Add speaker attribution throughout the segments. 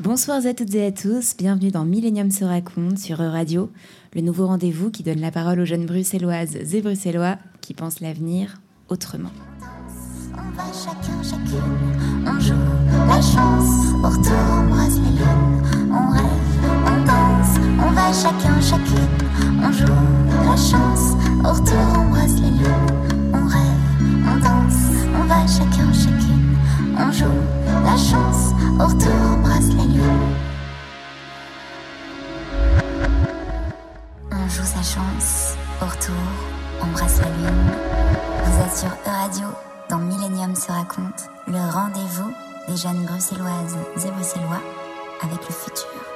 Speaker 1: Bonsoir à toutes et à tous, bienvenue dans Millennium se raconte sur Radio, le nouveau rendez-vous qui donne la parole aux jeunes bruxelloises et bruxellois qui pensent l'avenir autrement.
Speaker 2: On va chacun, chacune, on joue la chance, retour on embrasse les lunes, on rêve, on danse, on va chacun, chacune, on joue la chance, on embrasse les lunes, on rêve, on danse, on va chacun, chacune, on joue la chance, embrasse. On joue sa chance, retour, embrasse la lune. Vous êtes sur E-Radio, dans Millennium se raconte, le rendez-vous des jeunes bruxelloises et bruxellois avec le futur.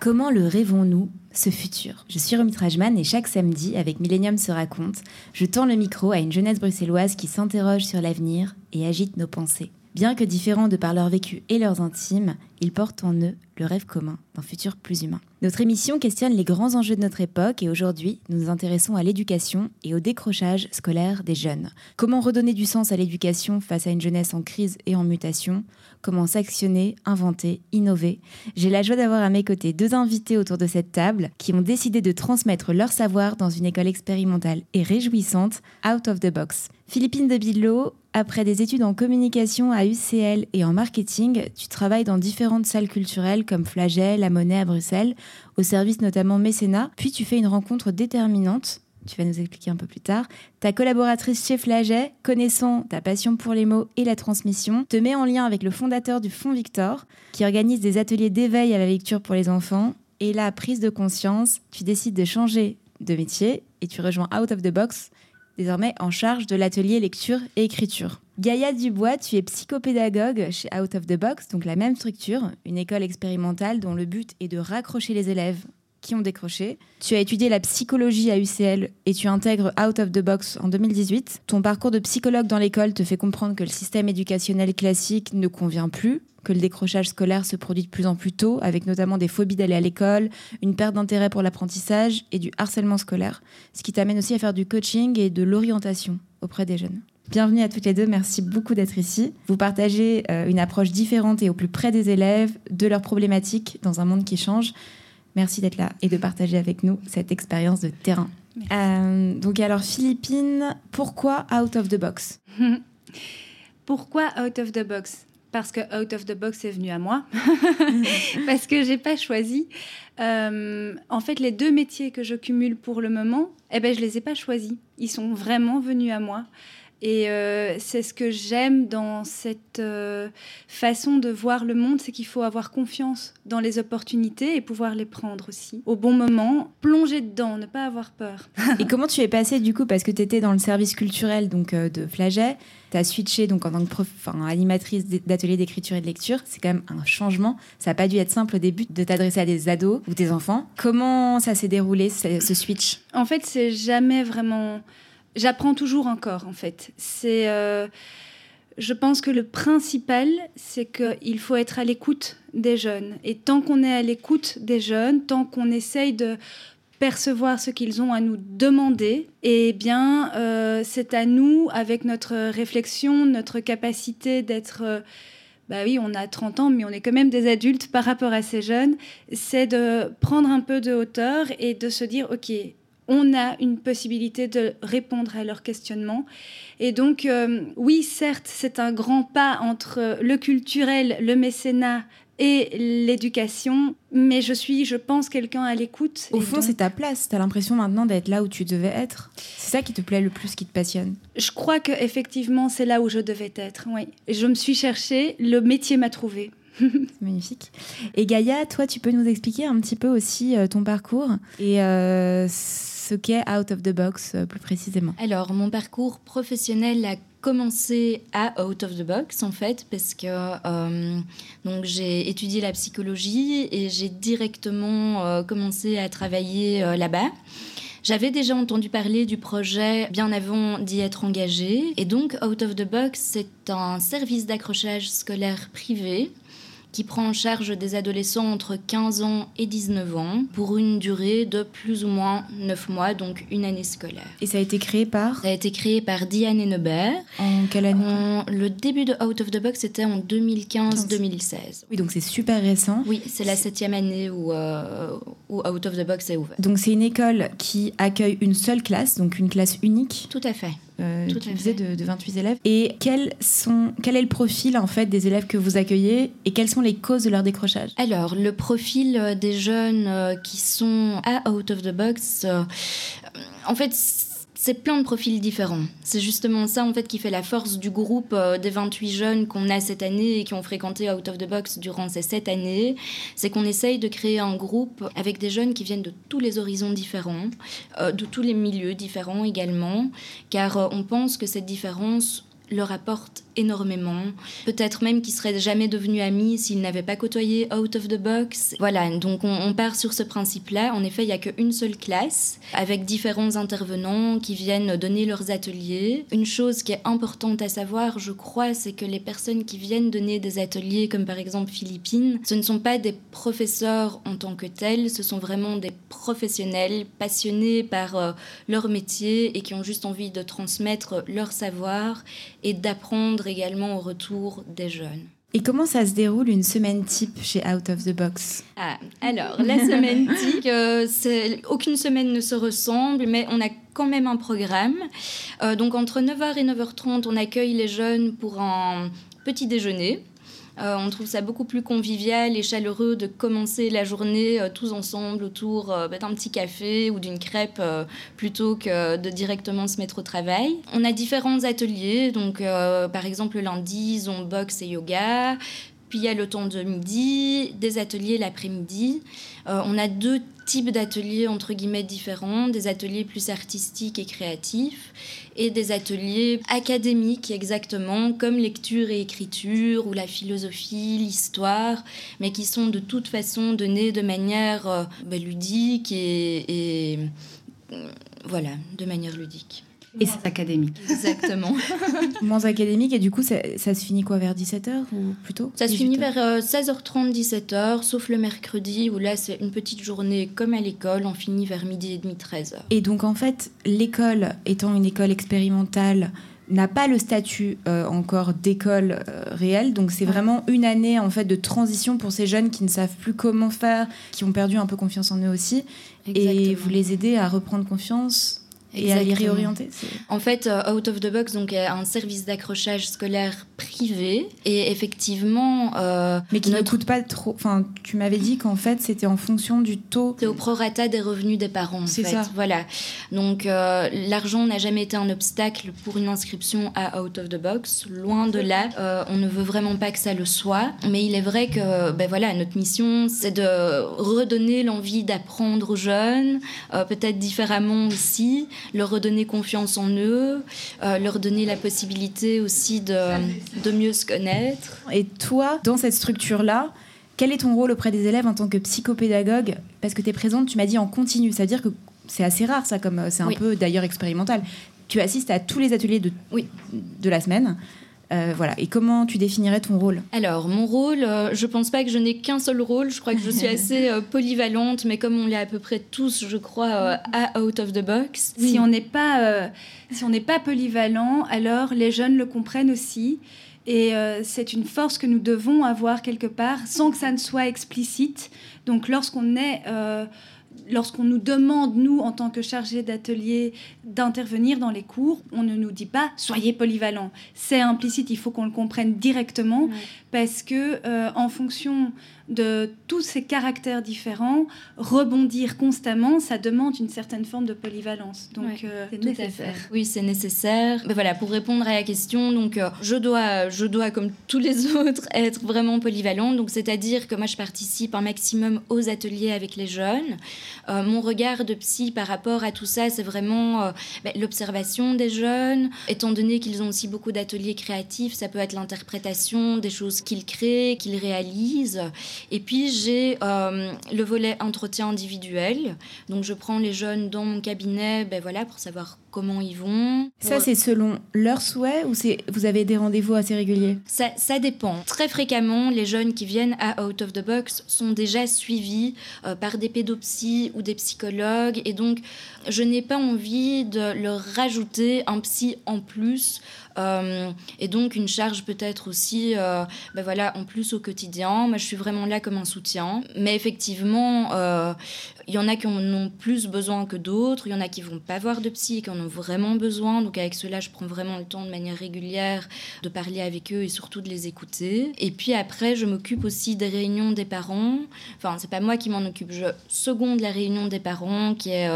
Speaker 1: Comment le rêvons-nous, ce futur? Je suis Romy et chaque samedi, avec Millennium se raconte, je tends le micro à une jeunesse bruxelloise qui s'interroge sur l'avenir et agite nos pensées. Bien que différents de par leur vécu et leurs intimes, ils portent en eux le rêve commun d'un futur plus humain. Notre émission questionne les grands enjeux de notre époque et aujourd'hui, nous nous intéressons à l'éducation et au décrochage scolaire des jeunes. Comment redonner du sens à l'éducation face à une jeunesse en crise et en mutation? Comment s'actionner, inventer, innover? J'ai la joie d'avoir à mes côtés deux invités autour de cette table qui ont décidé de transmettre leur savoir dans une école expérimentale et réjouissante, out of the box. Philippine de Billot, après des études en communication à UCL et en marketing, tu travailles dans différentes salles culturelles comme Flagey, La Monnaie à Bruxelles, au service notamment mécénat. Puis tu fais une rencontre déterminante, tu vas nous expliquer un peu plus tard. Ta collaboratrice chez Flagey, connaissant ta passion pour les mots et la transmission, te met en lien avec le fondateur du Fonds Victor, qui organise des ateliers d'éveil à la lecture pour les enfants. Et là, prise de conscience, tu décides de changer de métier et tu rejoins Out of the Box, désormais en charge de l'atelier lecture et écriture. Gaïa Dubois, tu es psychopédagogue chez Out of the Box, donc la même structure, une école expérimentale dont le but est de raccrocher les élèves qui ont décroché. Tu as étudié la psychologie à UCL et tu intègres Out of the Box en 2018. Ton parcours de psychologue dans l'école te fait comprendre que le système éducationnel classique ne convient plus, que le décrochage scolaire se produit de plus en plus tôt, avec notamment des phobies d'aller à l'école, une perte d'intérêt pour l'apprentissage et du harcèlement scolaire, ce qui t'amène aussi à faire du coaching et de l'orientation auprès des jeunes. Bienvenue à toutes les deux, merci beaucoup d'être ici. Vous partagez euh, une approche différente et au plus près des élèves, de leurs problématiques dans un monde qui change. Merci d'être là et de partager avec nous cette expérience de terrain. Euh, donc alors Philippine, pourquoi Out of the Box
Speaker 3: Pourquoi Out of the Box? Parce que Out of the Box est venu à moi. Parce que j'ai pas choisi. Euh, en fait, les deux métiers que je cumule pour le moment, eh ben, je les ai pas choisis. Ils sont vraiment venus à moi. Et euh, c'est ce que j'aime dans cette euh, façon de voir le monde, c'est qu'il faut avoir confiance dans les opportunités et pouvoir les prendre aussi. Au bon moment, plonger dedans, ne pas avoir peur.
Speaker 1: Et comment tu es passée du coup Parce que tu étais dans le service culturel donc, euh, de Flagey, tu as switché donc, en tant que prof, animatrice d'ateliers d'écriture et de lecture. C'est quand même un changement. Ça n'a pas dû être simple au début de t'adresser à des ados ou des enfants. Comment ça s'est déroulé, ce, ce switch?
Speaker 3: En fait, c'est jamais vraiment j'apprends toujours encore, en fait. C'est, euh, je pense que le principal, c'est qu'il faut être à l'écoute des jeunes. Et tant qu'on est à l'écoute des jeunes, tant qu'on essaye de percevoir ce qu'ils ont à nous demander, eh bien, euh, c'est à nous, avec notre réflexion, notre capacité d'être... Euh, bah oui, on a 30 ans, mais on est quand même des adultes par rapport à ces jeunes, c'est de prendre un peu de hauteur et de se dire, OK, on a une possibilité de répondre à leurs questionnements. Et donc, euh, oui, certes, c'est un grand pas entre le culturel, le mécénat et l'éducation, mais je suis, je pense, quelqu'un à l'écoute.
Speaker 1: Au fond,
Speaker 3: donc,
Speaker 1: c'est ta place. Tu as l'impression maintenant d'être là où tu devais être. C'est ça qui te plaît le plus, qui te passionne.
Speaker 3: je crois que effectivement, c'est là où je devais être. Oui, je me suis cherchée, le métier m'a trouvé.
Speaker 1: C'est magnifique. Et Gaïa, toi, tu peux nous expliquer un petit peu aussi euh, ton parcours et euh, ce qu'est Out of the Box euh, plus précisément.
Speaker 4: Alors, mon parcours professionnel a commencé à Out of the Box, en fait, parce que euh, donc j'ai étudié la psychologie et j'ai directement euh, commencé à travailler là-bas. J'avais déjà entendu parler du projet bien avant d'y être engagée. Et donc, Out of the Box, c'est un service d'accrochage scolaire privé qui prend en charge des adolescents entre 15 ans et 19 ans pour une durée de plus ou moins 9 mois, donc une année scolaire.
Speaker 1: Et ça a été créé par
Speaker 4: Ça a été créé par Diane Hennebert.
Speaker 1: En quelle année
Speaker 4: En- le début de Out of the Box, c'était en 2015-2016.
Speaker 1: Oui, donc c'est super récent.
Speaker 4: Oui, c'est la septième année où, euh, où Out of the Box est ouvert.
Speaker 1: Donc c'est une école qui accueille une seule classe, donc une classe unique,
Speaker 4: Tout à fait.
Speaker 1: Euh, de, de 28 élèves. Et quels sont, quel est le profil en fait des élèves que vous accueillez et quelles sont les causes de leur décrochage?
Speaker 4: Alors, le profil euh, des jeunes euh, qui sont à Out of the Box, euh, en fait, c'est plein de profils différents. C'est justement ça, en fait, qui fait la force du groupe euh, des 28 jeunes qu'on a cette année et qui ont fréquenté Out of the Box durant ces sept années. C'est qu'on essaye de créer un groupe avec des jeunes qui viennent de tous les horizons différents, euh, de tous les milieux différents également, car euh, on pense que cette différence leur apporte énormément. Peut-être même qu'ils seraient jamais devenus amis s'ils n'avaient pas côtoyé Out of the Box. Voilà, donc on, on part sur ce principe-là. En effet, il n'y a qu'une seule classe avec différents intervenants qui viennent donner leurs ateliers. Une chose qui est importante à savoir, je crois, c'est que les personnes qui viennent donner des ateliers, comme par exemple Philippines, ce ne sont pas des professeurs en tant que tels, ce sont vraiment des professionnels passionnés par euh, leur métier et qui ont juste envie de transmettre leur savoir et d'apprendre également au retour des jeunes.
Speaker 1: Et comment ça se déroule une semaine type chez Out of the Box?
Speaker 4: Ah, alors, la semaine TIC, euh, aucune semaine ne se ressemble, mais on a quand même un programme. Euh, donc, entre 9h et 9h30, on accueille les jeunes pour un petit déjeuner. Euh, on trouve ça beaucoup plus convivial et chaleureux de commencer la journée euh, tous ensemble autour euh, bah, d'un petit café ou d'une crêpe plutôt que de directement se mettre au travail. On a différents ateliers, donc par exemple le lundi, ils ont boxe et yoga. Puis il y a le temps de midi, des ateliers l'après-midi. On a deux types d'ateliers entre guillemets différents, des ateliers plus artistiques et créatifs et des ateliers académiques exactement comme lecture et écriture ou la philosophie, l'histoire, mais qui sont de toute façon donnés de manière euh, bah, ludique et, euh, voilà, de manière ludique.
Speaker 5: Et c'est académique.
Speaker 4: Exactement.
Speaker 1: Moins académique et du coup ça, ça se finit quoi vers 17h ou plutôt
Speaker 4: Ça se finit
Speaker 1: 18h?
Speaker 4: vers euh, 16h30, 17h, sauf le mercredi où là c'est une petite journée comme à l'école, on finit vers midi et demi, 13h.
Speaker 1: Et donc en fait, l'école étant une école expérimentale n'a pas le statut euh, encore d'école euh, réelle, donc c'est
Speaker 4: Ouais.
Speaker 1: vraiment une année en fait de transition pour ces jeunes qui ne savent plus comment faire, qui ont perdu un peu confiance en eux aussi, et vous les aidez à reprendre confiance? Et à les réorienter.
Speaker 4: En fait, euh, Out of the Box donc, est un service d'accrochage scolaire privé. Et effectivement, euh,
Speaker 1: Mais qui ne coûte pas trop. Enfin, tu m'avais dit qu'en fait c'était en fonction du taux.
Speaker 4: c'est au prorata des revenus des parents. en
Speaker 1: C'est
Speaker 4: fait.
Speaker 1: ça.
Speaker 4: Voilà. Donc, euh, l'argent n'a jamais été un obstacle pour une inscription à Out of the Box. Loin de là. Euh, on ne veut vraiment pas que ça le soit. Mais il est vrai que ben voilà, notre mission, c'est de redonner l'envie d'apprendre aux jeunes, euh, peut-être différemment aussi, leur redonner confiance en eux, euh, leur donner la possibilité aussi de, de mieux se connaître.
Speaker 1: Et toi, dans cette structure-là, quel est ton rôle auprès des élèves en tant que psychopédagogue Parce que tu es présente, tu m'as dit en continu, ça veut dire que c'est assez rare ça, comme euh, c'est un
Speaker 4: Oui.
Speaker 1: peu d'ailleurs expérimental. Tu assistes à tous les ateliers de,
Speaker 4: Oui.
Speaker 1: de la semaine. Euh, voilà. Et comment tu définirais ton rôle?
Speaker 4: Alors, mon rôle, euh, je pense pas que je n'ai qu'un seul rôle. Je crois que je suis assez euh, polyvalente, mais comme on l'est à peu près tous, je crois, euh, à Out of the Box.
Speaker 3: Si on n'est pas, euh, si on n'est pas polyvalent, alors les jeunes le comprennent aussi. Et euh, c'est une force que nous devons avoir quelque part, sans que ça ne soit explicite. Donc, lorsqu'on est, euh, lorsqu'on nous demande nous, en tant que chargés d'atelier, d'intervenir dans les cours, on ne nous dit pas soyez polyvalent. C'est implicite. Il faut qu'on le comprenne directement, parce que euh, en fonction de tous ces caractères différents, rebondir constamment, ça demande une certaine forme de polyvalence. Donc,
Speaker 4: Ouais,
Speaker 3: euh, c'est
Speaker 4: Tout à
Speaker 3: nécessaire.
Speaker 4: Oui, c'est nécessaire. Mais voilà, pour répondre à la question, donc euh, je dois, je dois comme tous les autres être vraiment polyvalente. Donc c'est-à-dire que moi je participe un maximum aux ateliers avec les jeunes. Euh, mon regard de psy par rapport à tout ça, c'est vraiment euh, ben, l'observation des jeunes. Étant donné qu'ils ont aussi beaucoup d'ateliers créatifs, ça peut être l'interprétation des choses qu'ils créent, qu'ils réalisent. Et puis j'ai euh, le volet entretien individuel. Donc je prends les jeunes dans mon cabinet, ben voilà, pour savoir comment ils vont.
Speaker 1: Ça, c'est selon leurs souhaits ou c'est vous avez des rendez-vous assez réguliers?
Speaker 4: Ça, ça, dépend. Très fréquemment, les jeunes qui viennent à Out of the Box sont déjà suivis euh, par des pédopsies ou des psychologues. Et donc, je n'ai pas envie de leur rajouter un psy en plus et donc une charge peut-être aussi, euh, ben voilà, en plus au quotidien. Moi, je suis vraiment là comme un soutien. Mais effectivement, euh, il y en a qui en ont plus besoin que d'autres. Il y en a qui vont pas voir de psy qui en ont vraiment besoin. Donc avec cela, je prends vraiment le temps de manière régulière de parler avec eux et surtout de les écouter. Et puis après, je m'occupe aussi des réunions des parents. Enfin, c'est pas moi qui m'en occupe. Je seconde la réunion des parents qui est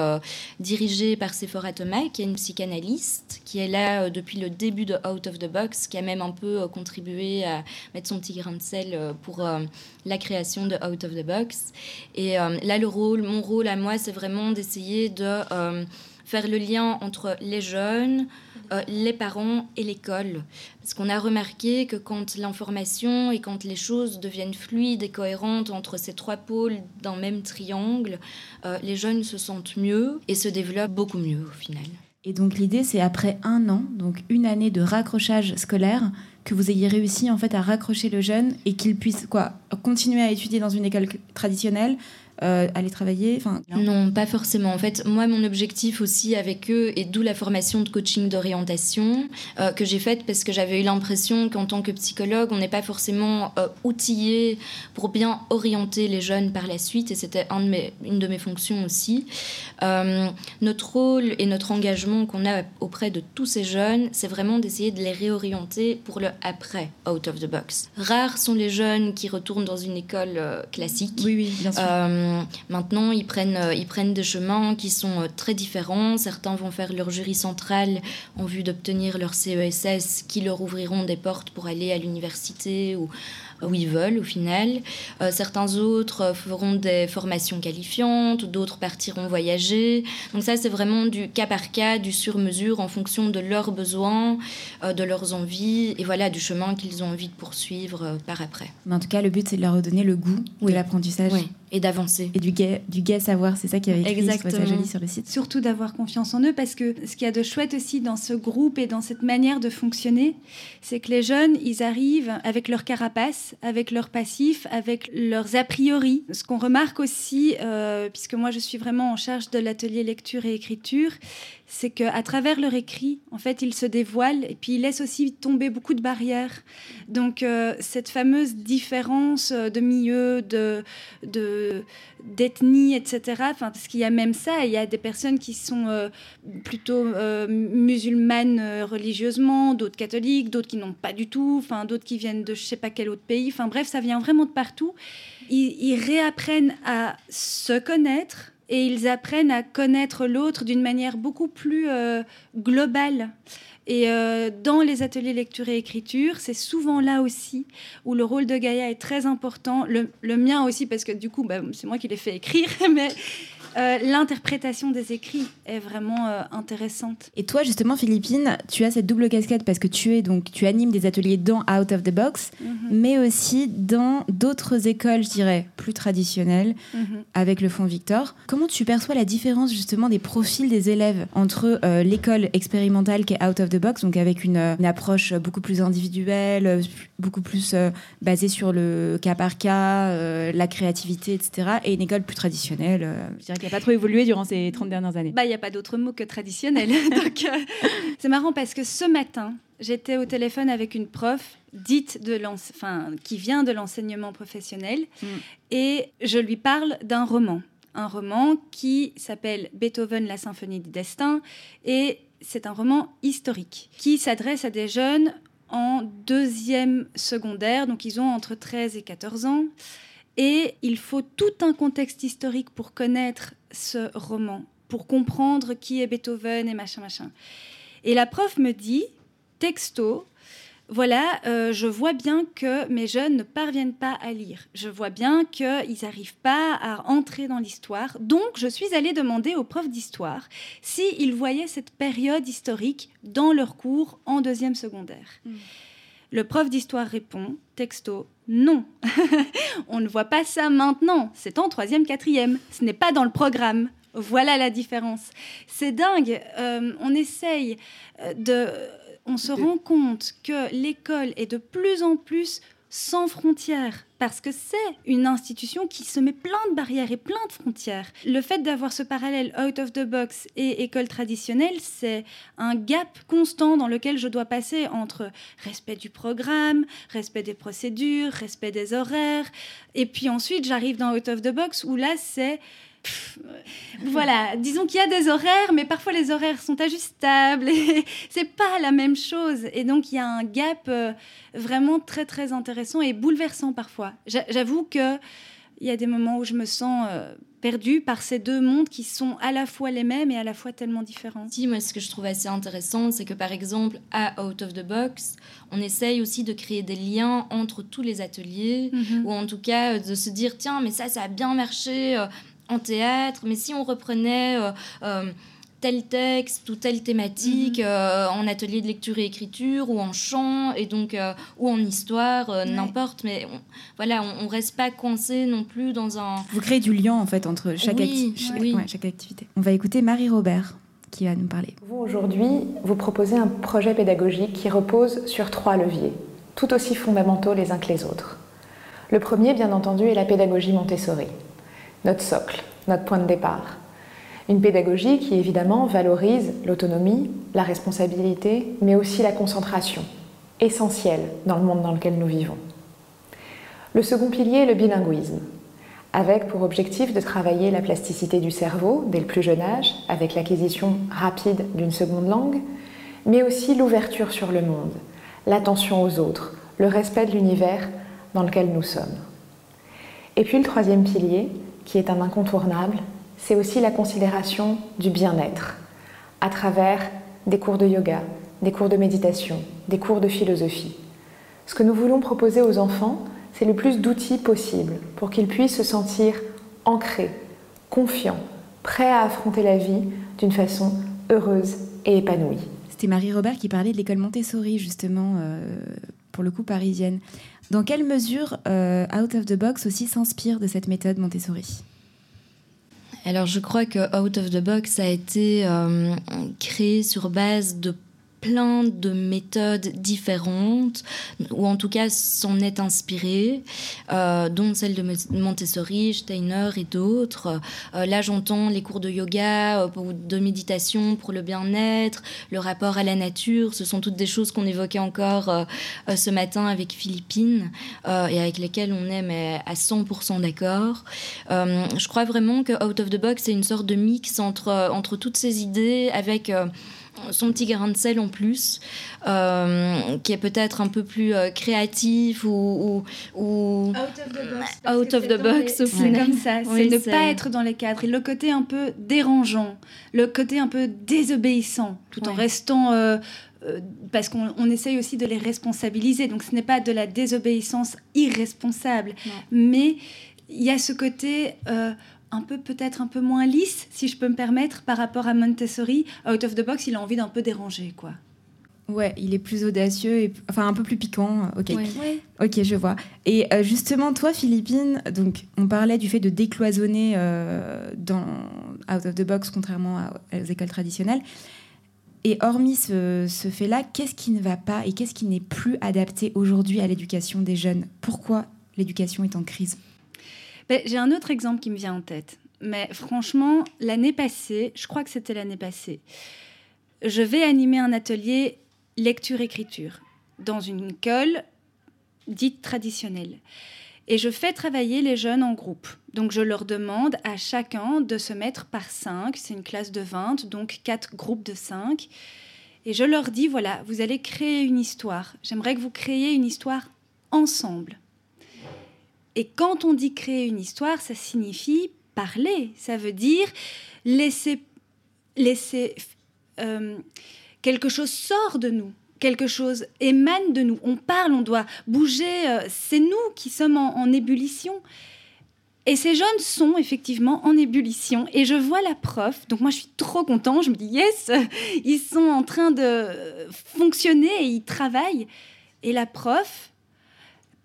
Speaker 4: dirigée par Sephora Thomas, qui est une psychanalyste, qui est là depuis le début de Out of the Box, qui a même un peu euh, contribué à mettre son petit grain de sel euh, pour euh, la création de Out of the Box. Et là, le rôle, mon rôle à moi, c'est vraiment d'essayer de faire le lien entre les jeunes, les parents et l'école. Parce qu'on a remarqué que quand l'information et quand les choses deviennent fluides et cohérentes entre ces trois pôles d'un même triangle, les jeunes se sentent mieux et se développent beaucoup mieux au final.
Speaker 1: Et donc l'idée, c'est après un an, donc une année de raccrochage scolaire, que vous ayez réussi en fait à raccrocher le jeune et qu'il puisse quoi continuer à étudier dans une école traditionnelle, euh, aller travailler enfin,
Speaker 4: Non, pas forcément. En fait, moi, mon objectif aussi avec eux, et d'où la formation de coaching d'orientation euh, que j'ai faite parce que j'avais eu l'impression qu'en tant que psychologue, on n'est pas forcément euh, outillé pour bien orienter les jeunes par la suite, et c'était un de mes, une de mes fonctions aussi. notre rôle et notre engagement qu'on a auprès de tous ces jeunes, c'est vraiment d'essayer de les réorienter pour le après, out of the box. Rares sont les jeunes qui retournent dans une école classique.
Speaker 1: Oui, oui, bien sûr
Speaker 4: maintenant, ils prennent, euh, ils prennent des chemins qui sont euh, très différents. Certains vont faire leur jury central en vue d'obtenir leur CESS qui leur ouvriront des portes pour aller à l'université ou où ils veulent au final. Euh, certains autres feront des formations qualifiantes, d'autres partiront voyager. Donc ça, c'est vraiment du cas par cas, du sur-mesure en fonction de leurs besoins, euh, de leurs envies et voilà du chemin qu'ils ont envie de poursuivre euh, par après.
Speaker 1: Mais en tout cas, le but, c'est de leur redonner le goût de l'apprentissage.
Speaker 4: Et d'avancer.
Speaker 1: Et du gai, du gai savoir, c'est ça qui avait écrit, Exactement. joli sur le site.
Speaker 3: Surtout d'avoir confiance en eux parce que ce qu'il y a de chouette aussi dans ce groupe et dans cette manière de fonctionner, c'est que les jeunes, ils arrivent avec leur carapace avec leurs passifs, avec leurs a priori. Ce qu'on remarque aussi, euh, puisque moi je suis vraiment en charge de l'atelier lecture et écriture, c'est qu'à travers leur écrit, en fait, ils se dévoilent et puis ils laissent aussi tomber beaucoup de barrières. Donc euh, cette fameuse différence de milieu, de, d'ethnie, etc. Parce qu'il y a même ça, il y a des personnes qui sont euh, plutôt musulmanes religieusement, d'autres catholiques, d'autres qui n'ont pas du tout, d'autres qui viennent de je sais pas quel autre pays. Enfin bref, ça vient vraiment de partout. Ils, réapprennent à se connaître et ils apprennent à connaître l'autre d'une manière beaucoup plus euh, globale. Et euh, dans les ateliers lecture et écriture, c'est souvent là aussi où le rôle de Gaïa est très important. Le, mien aussi, parce que du coup, bah, c'est moi qui l'ai fait écrire, mais euh, l'interprétation des écrits est vraiment euh, intéressante.
Speaker 1: Et toi, justement, Philippine, tu as cette double casquette parce que tu es donc tu animes des ateliers dans Out of the Box, mhm. mais aussi dans d'autres écoles, je dirais, plus traditionnelles, mhm. avec le Fonds Victor. Comment tu perçois la différence justement des profils des élèves entre euh, l'école expérimentale qui est Out of the Box, donc avec une, approche beaucoup plus individuelle, beaucoup plus basée sur le cas par cas, la créativité, etc., et une école plus traditionnelle, je dirais qui n'a pas trop évolué durant ces 30 dernières années.
Speaker 3: Bah, il n'y a pas d'autre mot que traditionnel. Donc, euh, c'est marrant parce que ce matin, j'étais au téléphone avec une prof dite de enfin, qui vient de l'enseignement professionnel mm. et je lui parle d'un roman. Un roman qui s'appelle Beethoven, la symphonie du destin et c'est un roman historique qui s'adresse à des jeunes en deuxième secondaire, donc ils ont entre 13 et 14 ans. Et il faut tout un contexte historique pour connaître ce roman, pour comprendre qui est Beethoven et machin, machin. Et la prof me dit, texto, voilà, euh, je vois bien que mes jeunes ne parviennent pas à lire. Je vois bien qu'ils n'arrivent pas à entrer dans l'histoire. Donc, je suis allée demander aux profs d'histoire s'ils voyaient cette période historique dans leur cours en deuxième secondaire. Hmm. Le prof d'histoire répond, texto, non, on ne voit pas ça maintenant, c'est en troisième, quatrième, ce n'est pas dans le programme. Voilà la différence. C'est dingue. Euh, on essaye euh, de... On se rend compte que l'école est de plus en plus sans frontières, parce que c'est une institution qui se met plein de barrières et plein de frontières. Le fait d'avoir ce parallèle out of the box et école traditionnelle, c'est un gap constant dans lequel je dois passer entre respect du programme, respect des procédures, respect des horaires, et puis ensuite j'arrive dans out of the box où là c'est voilà, disons qu'il y a des horaires, mais parfois les horaires sont ajustables et c'est pas la même chose. Et donc il y a un gap euh, vraiment très très intéressant et bouleversant parfois. J'avoue que il y a des moments où je me sens euh, perdue par ces deux mondes qui sont à la fois les mêmes et à la fois tellement différents.
Speaker 4: Si, moi, ce que je trouve assez intéressant, c'est que par exemple, à Out of the Box, on essaye aussi de créer des liens entre tous les ateliers, mhm. ou en tout cas de se dire, tiens, mais ça, ça a bien marché. En théâtre, mais si on reprenait euh, euh, tel texte ou telle thématique mhm. euh, en atelier de lecture et écriture ou en chant et donc ou en histoire n'importe mais voilà on, ne reste pas coincé non plus dans un
Speaker 1: vous créez du lien en fait entre chaque, chaque activité. On va écouter Marie Robert qui va nous parler.
Speaker 5: Vous aujourd'hui vous proposez un projet pédagogique qui repose sur trois leviers tout aussi fondamentaux les uns que les autres. Le premier bien entendu est la pédagogie Montessori notre socle, notre point de départ. Une pédagogie qui évidemment valorise l'autonomie, la responsabilité, mais aussi la concentration, essentielle dans le monde dans lequel nous vivons. Le second pilier est le bilinguisme, avec pour objectif de travailler la plasticité du cerveau dès le plus jeune âge, avec l'acquisition rapide d'une seconde langue, mais aussi l'ouverture sur le monde, l'attention aux autres, le respect de l'univers dans lequel nous sommes. Et puis le troisième pilier, qui est un incontournable, c'est aussi la considération du bien-être à travers des cours de yoga, des cours de méditation, des cours de philosophie. Ce que nous voulons proposer aux enfants, c'est le plus d'outils possible pour qu'ils puissent se sentir ancrés, confiants, prêts à affronter la vie d'une façon heureuse et épanouie.
Speaker 1: C'était Marie-Robert qui parlait de l'école Montessori, justement, euh, pour le coup parisienne. Dans quelle mesure euh, Out of the Box aussi s'inspire de cette méthode Montessori?
Speaker 4: Alors je crois que Out of the Box a été euh, créé sur base de plein de méthodes différentes, ou en tout cas s'en est inspiré, euh, dont celle de Montessori, Steiner et d'autres. Euh, là, j'entends les cours de yoga, euh, de méditation pour le bien-être, le rapport à la nature. Ce sont toutes des choses qu'on évoquait encore ce matin avec Philippine et avec lesquelles on est à 100% d'accord. je crois vraiment que Out of the Box, c'est une sorte de mix entre toutes ces idées avec son petit grain de sel en plus, euh, qui est peut-être un peu plus euh, créatif ou,
Speaker 3: ou, out of the box.
Speaker 4: Out of the box
Speaker 3: C'est comme ça, c'est ne pas être dans les cadres. Et le côté un peu dérangeant, le côté un peu désobéissant, tout en restant... Euh, parce qu'on essaye aussi de les responsabiliser. Donc ce n'est pas de la désobéissance irresponsable, mais il y a ce côté un peu peut-être un peu moins lisse, si je peux me permettre, par rapport à Montessori. Out of the box, il a envie d'un peu déranger, quoi.
Speaker 1: Ouais, il est plus audacieux, et, enfin un peu plus piquant. Ok, ok, je vois. Et euh, justement, toi, Philippine, donc on parlait du fait de décloisonner euh, dans out of the box, contrairement aux écoles traditionnelles. Et hormis ce, ce fait-là, qu'est-ce qui ne va pas et qu'est-ce qui n'est plus adapté aujourd'hui à l'éducation des jeunes? Pourquoi l'éducation est en crise?
Speaker 3: Ben, j'ai un autre exemple qui me vient en tête. Mais franchement, l'année passée, je crois que c'était l'année passée, je vais animer un atelier lecture-écriture dans une école dite traditionnelle. Et je fais travailler les jeunes en groupe. Donc je leur demande à chacun de se mettre par cinq. C'est une classe de 20, donc quatre groupes de cinq. Et je leur dis, voilà, vous allez créer une histoire. J'aimerais que vous créiez une histoire ensemble. Et quand on dit créer une histoire, ça signifie parler. Ça veut dire laisser, laisser euh, quelque chose sort de nous, quelque chose émane de nous. On parle, on doit bouger. Euh, c'est nous qui sommes en, ébullition. Et ces jeunes sont effectivement en ébullition. Et je vois la prof, donc moi je suis trop contente, je me dis yes, ils sont en train de fonctionner et ils travaillent. Et la prof,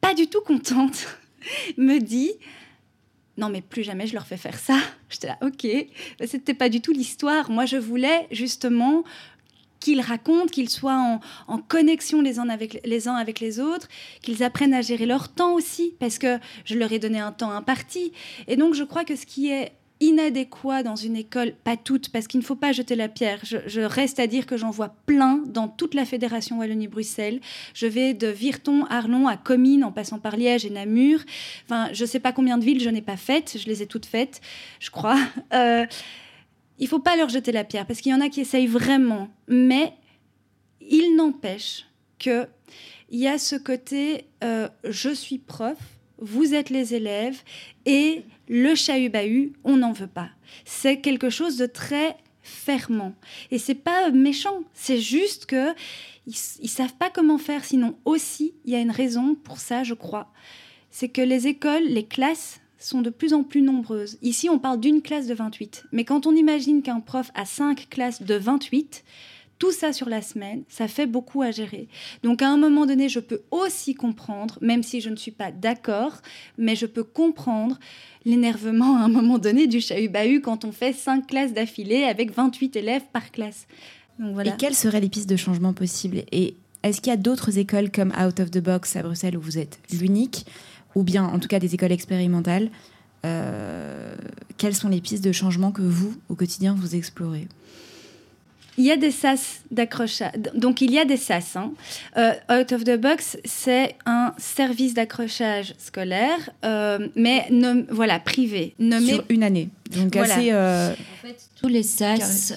Speaker 3: pas du tout contente. me dit non mais plus jamais je leur fais faire ça. J'étais là, ok, c'était pas du tout l'histoire. Moi je voulais justement qu'ils racontent, qu'ils soient en, connexion les uns, avec, les uns avec les autres, qu'ils apprennent à gérer leur temps aussi, parce que je leur ai donné un temps imparti. Et donc je crois que ce qui est inadéquat dans une école, pas toutes, parce qu'il ne faut pas jeter la pierre. Je, reste à dire que j'en vois plein dans toute la fédération Wallonie-Bruxelles. Je vais de Virton, Arlon à Comines, en passant par Liège et Namur. Enfin, je ne sais pas combien de villes je n'ai pas faites. Je les ai toutes faites, je crois. Euh, il faut pas leur jeter la pierre, parce qu'il y en a qui essayent vraiment. Mais il n'empêche que il y a ce côté euh, je suis prof, vous êtes les élèves, et le chahut-bahut, on n'en veut pas. C'est quelque chose de très fermant. Et c'est pas méchant, c'est juste que ils, savent pas comment faire. Sinon aussi, il y a une raison pour ça, je crois. C'est que les écoles, les classes sont de plus en plus nombreuses. Ici, on parle d'une classe de 28. Mais quand on imagine qu'un prof a cinq classes de 28, tout ça sur la semaine, ça fait beaucoup à gérer. Donc à un moment donné, je peux aussi comprendre, même si je ne suis pas d'accord, mais je peux comprendre l'énervement à un moment donné du chahut-bahut quand on fait cinq classes d'affilée avec 28 élèves par classe.
Speaker 1: Et quelles seraient les pistes de changement possibles? Et est-ce qu'il y a d'autres écoles comme Out of the Box à Bruxelles où vous êtes l'unique, ou bien en tout cas des écoles expérimentales euh, Quelles sont les pistes de changement que vous, au quotidien, vous explorez?
Speaker 3: Il y a des sas d'accrochage. Donc, il y a des sas. Hein. Euh, Out of the Box, c'est un service d'accrochage scolaire, euh, mais voilà, privé.
Speaker 1: Nommé... Sur une année. Donc, assez.
Speaker 4: Euh, en fait, tous les SAS,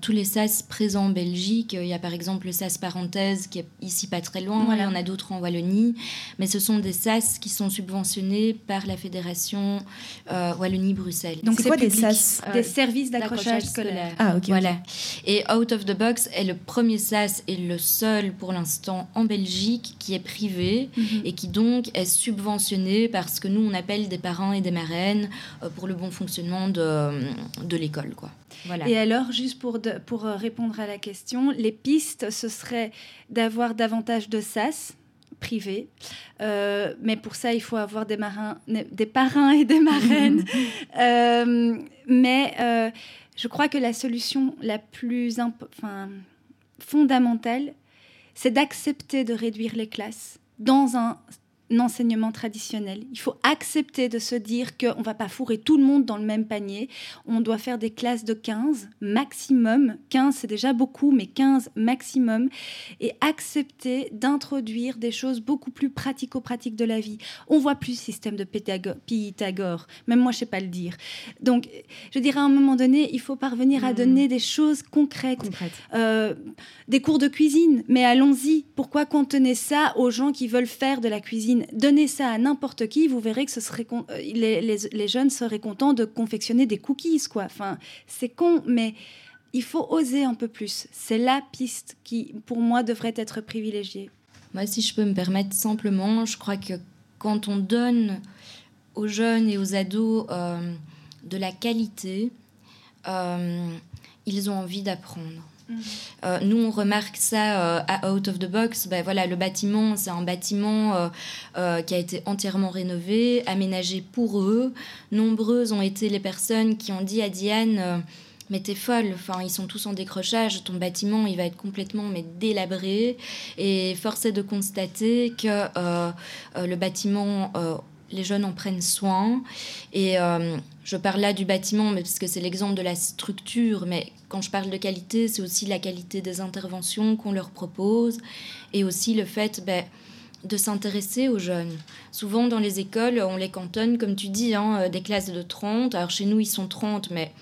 Speaker 4: tous les SAS présents en Belgique, il y a par exemple le SAS parenthèse qui est ici pas très loin, il y en a d'autres en Wallonie, mais ce sont des SAS qui sont subventionnés par la fédération Wallonie-Bruxelles.
Speaker 3: Donc c'est quoi des SAS Des services d'accrochage scolaire.
Speaker 4: Ah ok. Voilà. Et Out of the Box est le premier SAS et le seul pour l'instant en Belgique qui est privé mhm. et qui donc est subventionné par ce que nous on appelle des parents et des marraines euh, pour le bon fonctionnement de, de l'école. quoi.
Speaker 3: Voilà. Et alors, juste pour, pour euh, répondre à la question, les pistes, ce serait d'avoir davantage de SAS privés. Euh, mais pour ça, il faut avoir des, marins, des parrains et des marraines. mais je crois que la solution la plus fondamentale, c'est d'accepter de réduire les classes dans un enseignement traditionnel. Il faut accepter de se dire qu'on ne va pas fourrer tout le monde dans le même panier. On doit faire des classes de 15 maximum. 15, c'est déjà beaucoup, mais 15 maximum. Et accepter d'introduire des choses beaucoup plus pratico-pratiques de la vie. On voit plus le système de Pythagore. Même moi, je ne sais pas le dire. Donc, je dirais à un moment donné, il faut parvenir à hmm. donner des choses concrètes. Euh, des cours de cuisine, mais allons-y. Pourquoi contenez ça aux gens qui veulent faire de la cuisine Donnez ça à n'importe qui, vous verrez que ce serait euh, les, jeunes seraient contents de confectionner des cookies, quoi. Enfin, c'est con, mais il faut oser un peu plus. C'est la piste qui, pour moi, devrait être privilégiée.
Speaker 4: Moi, si je peux me permettre simplement, je crois que quand on donne aux jeunes et aux ados euh, de la qualité, euh, ils ont envie d'apprendre. Euh, nous, on remarque ça euh, Out of the Box. Ben, voilà, le bâtiment, c'est un bâtiment euh, qui a été entièrement rénové, aménagé pour eux. Nombreuses ont été les personnes qui ont dit à Diane mais t'es folle, enfin, ils sont tous en décrochage, ton bâtiment, il va être complètement mais, délabré. Et force est de constater que le bâtiment les jeunes en prennent soin. Et euh, je parle là du bâtiment, mais parce que c'est l'exemple de la structure, mais quand je parle de qualité, c'est aussi la qualité des interventions qu'on leur propose, et aussi le fait ben, de s'intéresser aux jeunes. Souvent dans les écoles, on les cantonne, comme tu dis, hein, euh, des classes de 30. Alors chez nous, ils sont 30, mais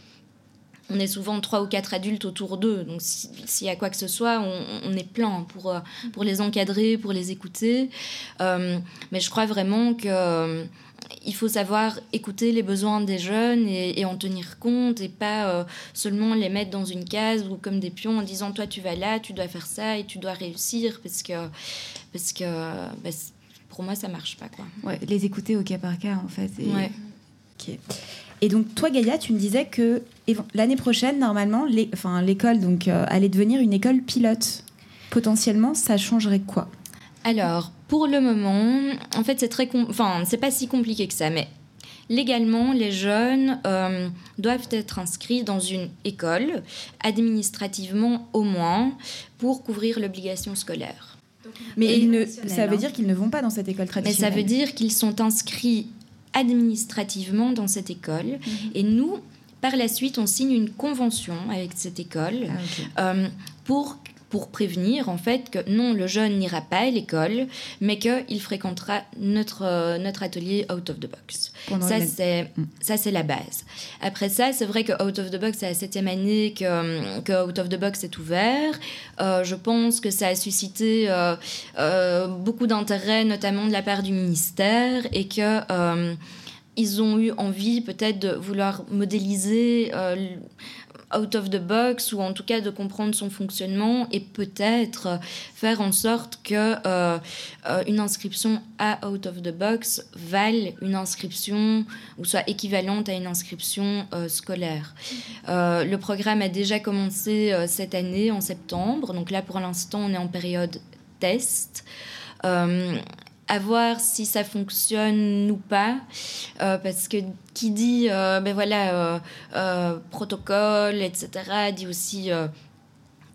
Speaker 4: on est souvent trois ou quatre adultes autour d'eux. Donc, s'il y a quoi que ce soit, on, est plein pour, euh, pour les encadrer, pour les écouter. Euh, mais je crois vraiment que euh, il faut savoir écouter les besoins des jeunes et, en tenir compte et pas seulement les mettre dans une case ou comme des pions en disant toi tu vas là, tu dois faire ça et tu dois réussir parce que, parce que bah, pour moi ça marche pas. Quoi.
Speaker 1: Ouais, les écouter au cas par cas en fait. Ouais. Et donc, toi, Gaïa, tu me disais que l'année prochaine, normalement, l'école donc euh, allait devenir une école pilote. Potentiellement, ça changerait quoi?
Speaker 4: Alors, pour le moment, en fait, c'est très, enfin, c'est pas si compliqué que ça, mais légalement, les jeunes euh, doivent être inscrits dans une école, administrativement au moins, pour couvrir l'obligation scolaire.
Speaker 1: Mais ça veut dire qu'ils ne vont pas dans cette école traditionnelle.
Speaker 4: Mais ça veut dire qu'ils sont inscrits administrativement dans cette école. Mhm. Et nous, par la suite, on signe une convention avec cette école ah, euh, pour pour prévenir en fait que non, le jeune n'ira pas à l'école, mais qu'il fréquentera notre, euh, notre atelier out of the box. ça, c'est, mm. ça, c'est la base. Après ça, c'est vrai que out of the box, c'est la septième année que, que out of the box est ouvert. Euh, je pense que ça a suscité euh, beaucoup d'intérêt, notamment de la part du ministère, et que ils ont eu envie peut-être de vouloir modéliser out of the box ou en tout cas de comprendre son fonctionnement et peut-être faire en sorte que euh, euh, une inscription à out of the box vale une inscription ou soit équivalente à une inscription euh, scolaire. le programme a déjà commencé cette année en septembre, donc là pour l'instant on est en période test à voir si ça fonctionne ou pas, euh, parce que qui dit euh, ben voilà euh, protocole, etc., dit aussi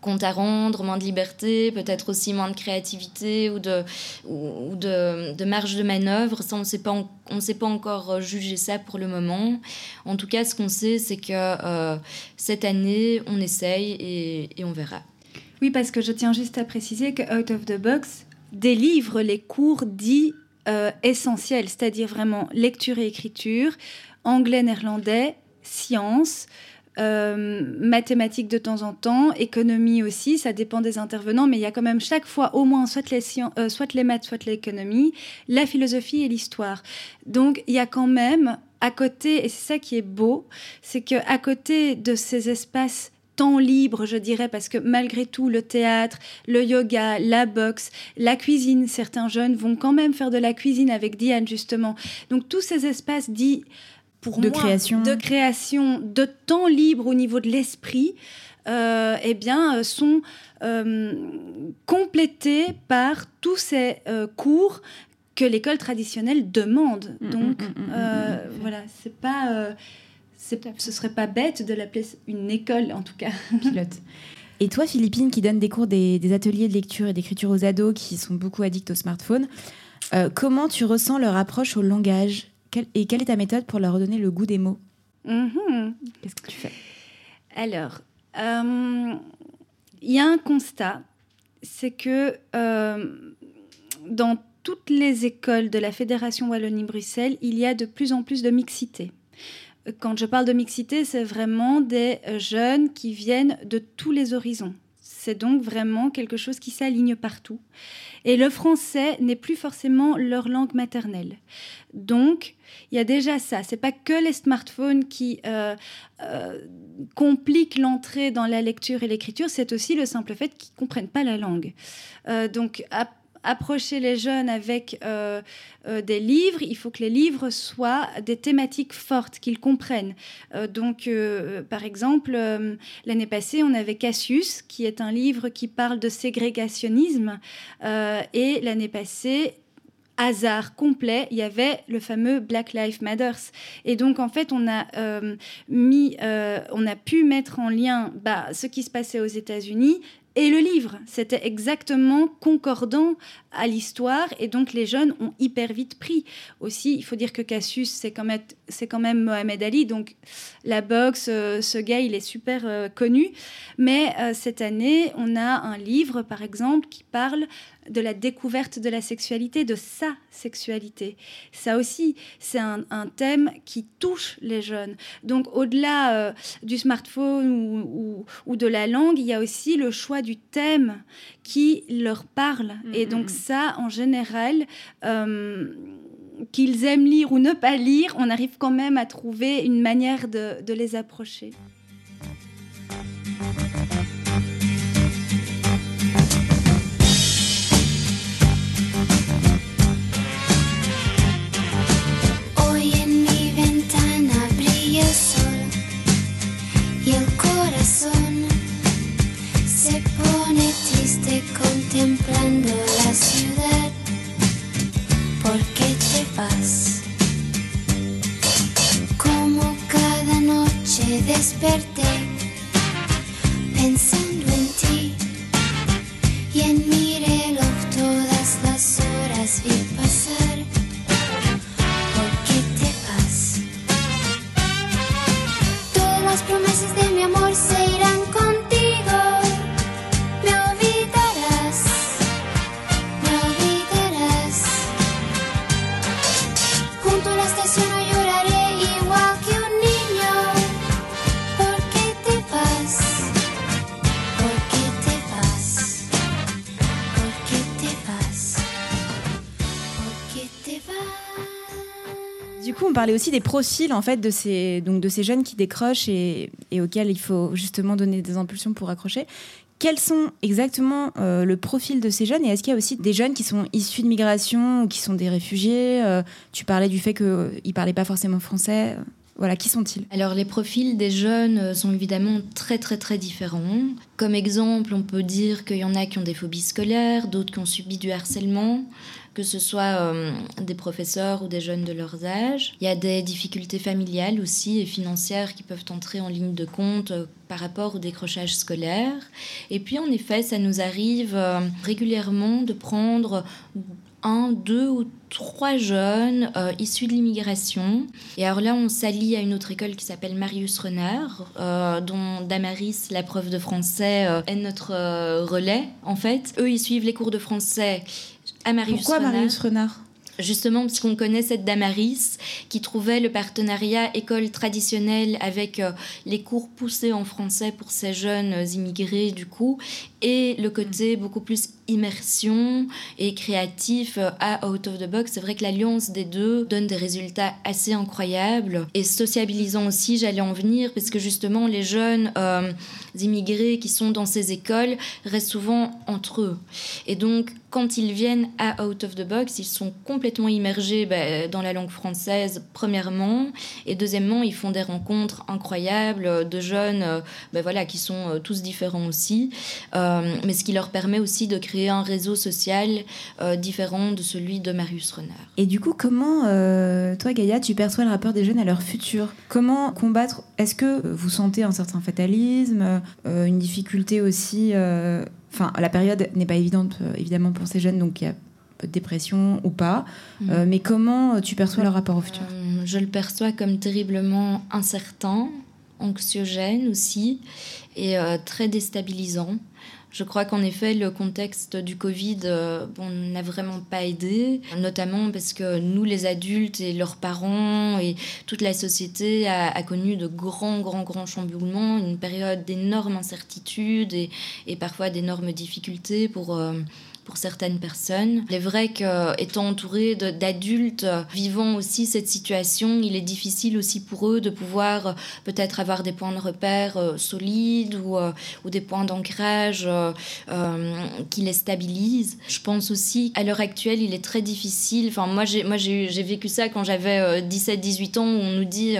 Speaker 4: compte à rendre, moins de liberté, peut-être aussi moins de créativité ou de, ou, de, marge de manœuvre. Ça, on ne sait pas encore juger ça pour le moment. En tout cas, ce qu'on sait, c'est que cette année, on essaye et, et on verra.
Speaker 3: Oui, parce que je tiens juste à préciser que Out of the Box, délivre les cours dits euh, essentiels, c'est-à-dire vraiment lecture et écriture, anglais, néerlandais, sciences, euh, mathématiques de temps en temps, économie aussi, ça dépend des intervenants, mais il y a quand même chaque fois au moins soit les, euh, soit les maths, soit l'économie, la philosophie et l'histoire. Donc il y a quand même à côté, et c'est ça qui est beau, c'est que à côté de ces espaces temps libre, je dirais, parce que malgré tout, le théâtre, le yoga, la boxe, la cuisine, certains jeunes vont quand même faire de la cuisine avec Diane, justement. Donc tous ces espaces dits, pour
Speaker 1: de
Speaker 3: moi,
Speaker 1: création.
Speaker 3: de création, de temps libre au niveau de l'esprit, euh, eh bien, euh, sont euh, complétés par tous ces cours que l'école traditionnelle demande. Mm, mm, Donc, mm, voilà, c'est pas ce serait pas bête de l'appeler une école, en tout cas.
Speaker 1: Pilote. Et toi, Philippine, qui donne des cours, des, ateliers de lecture et d'écriture aux ados qui sont beaucoup addicts au smartphone, euh, comment tu ressens leur approche au langage? Et quelle est ta méthode pour leur redonner le goût des mots?
Speaker 3: Mm-hmm.
Speaker 1: Qu'est-ce que tu fais?
Speaker 3: Alors, euh, il y a un constat, c'est que euh, dans toutes les écoles de la Fédération Wallonie-Bruxelles, il y a de plus en plus de mixité quand je parle de mixité, c'est vraiment des euh, jeunes qui viennent de tous les horizons. C'est donc vraiment quelque chose qui s'aligne partout. Et le français n'est plus forcément leur langue maternelle. Donc, il y a déjà ça. C'est pas que les smartphones qui euh, euh, compliquent l'entrée dans la lecture et l'écriture, c'est aussi le simple fait qu'ils comprennent pas la langue. donc, à approcher les jeunes avec euh, euh, des livres, il faut que les livres soient des thématiques fortes, qu'ils comprennent. Euh, donc, par exemple, l'année passée, on avait Cassius, qui est un livre qui parle de ségrégationnisme. et l'année passée, hasard complet, il y avait le fameux Black Lives Matters. Et donc, en fait, on a, mis, on a pu mettre en lien bah, ce qui se passait aux États-Unis et le livre. C'était exactement concordant à l'histoire et donc les jeunes ont hyper vite pris. Aussi, il faut dire que Cassius, c'est quand même, c'est quand même Mohamed Ali, donc la boxe, euh, ce gars, il est super euh, connu. Mais euh, cette année, on a un livre, par exemple, qui parle de la découverte de la sexualité, de sa sexualité. Ça aussi, c'est un, thème qui touche les jeunes. Donc au-delà euh, du smartphone ou, de la langue, il y a aussi le choix du thème qui leur parle. Mm, Et donc mm, mm. ça, en général, euh, qu'ils aiment lire ou ne pas lire, on arrive quand même à trouver une manière de les approcher.
Speaker 2: que desperté pensando
Speaker 1: on parlait aussi des profils en fait de ces donc de ces jeunes qui décrochent et, auxquels il faut justement donner des impulsions pour accrocher. Quels sont exactement euh, le profil de ces jeunes et est-ce qu'il y a aussi des jeunes qui sont issus de migration ou qui sont des réfugiés Euh, Tu parlais du fait qu'ils ne parlaient pas forcément français. Voilà, qui sont-ils?
Speaker 4: Alors les profils des jeunes euh, sont évidemment très très très différents. Comme exemple, on peut dire qu'il y en a qui ont des phobies scolaires, d'autres qui ont subi du harcèlement, que ce soit euh, des professeurs ou des jeunes de leur âge. Il y a des difficultés familiales aussi et financières qui peuvent entrer en ligne de compte euh, par rapport au décrochage scolaire. Et puis en effet, ça nous arrive régulièrement de prendre un, deux ou trois jeunes euh, issus de l'immigration. Et alors là, on s'allie à une autre école qui s'appelle Marius Renard, euh, dont Damaris, la prof de français, euh, est notre relais, en fait. Eux, ils suivent les cours de français à Marius
Speaker 1: Pourquoi
Speaker 4: Renard.
Speaker 1: Marius Renard
Speaker 4: Justement, parce qu'on connaît cette Damaris qui trouvait le partenariat école traditionnelle avec euh, les cours poussés en français pour ces jeunes euh, immigrés, du coup, et le côté beaucoup plus immersion et créatif euh, à Out of the Box. C'est vrai que l'alliance des deux donne des résultats assez incroyables et sociabilisant aussi, j'allais en venir, parce que justement, les jeunes euh, immigrés qui sont dans ces écoles restent souvent entre eux. Et donc, quand ils viennent à Out of the Box, ils sont complètement immergés bah, dans la langue française, premièrement, et deuxièmement, ils font des rencontres incroyables de jeunes euh, bah, voilà, qui sont euh, tous différents aussi, euh, mais ce qui leur permet aussi de créer un réseau social euh, différent de celui de Marius Renard.
Speaker 1: Et du coup, comment, euh, toi Gaïa, tu perçois le rapport des jeunes à leur futur? Comment combattre? Est-ce que vous sentez un certain fatalisme, euh, une difficulté aussi euh, Enfin, la période n'est pas évidente, euh, évidemment, pour ces jeunes, donc il y a peu de dépression ou pas.
Speaker 4: Mhm.
Speaker 1: Euh, mais comment euh, tu perçois leur rapport au futur?
Speaker 4: Euh, je le perçois comme terriblement incertain, anxiogène aussi, et euh, très déstabilisant. Je crois qu'en effet, le contexte du Covid euh, bon, n'a vraiment pas aidé, notamment parce que nous, les adultes et leurs parents et toute la société a, connu de grands, grands, grands chamboulements, une période d'énormes incertitudes et, et parfois d'énormes difficultés pour... euh, pour certaines personnes. Il est vrai qu'étant entouré d'adultes vivant aussi cette situation, il est difficile aussi pour eux de pouvoir euh, peut-être avoir des points de repère euh, solides ou, euh, ou des points d'ancrage qui les stabilisent. Je pense aussi, à l'heure actuelle, il est très difficile. Enfin, moi, j'ai vécu ça quand j'avais 17-18 ans, où on nous dit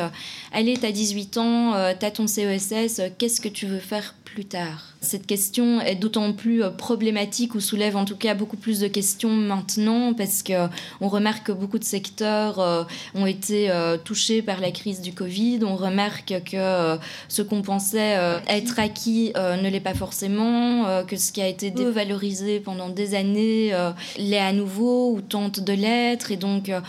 Speaker 4: Allez, t'as 18 ans, t'as ton CESS, qu'est-ce que tu veux faire plus tard Cette question est d'autant plus euh, problématique ou soulève en tout cas beaucoup plus de questions maintenant parce que on remarque que beaucoup de secteurs euh, ont été euh, touchés par la crise du Covid. On remarque que euh, ce qu'on pensait euh, être acquis euh, ne l'est pas forcément, euh, que ce qui a été dévalorisé pendant des années euh, l'est à nouveau ou tente de l'être et donc euh,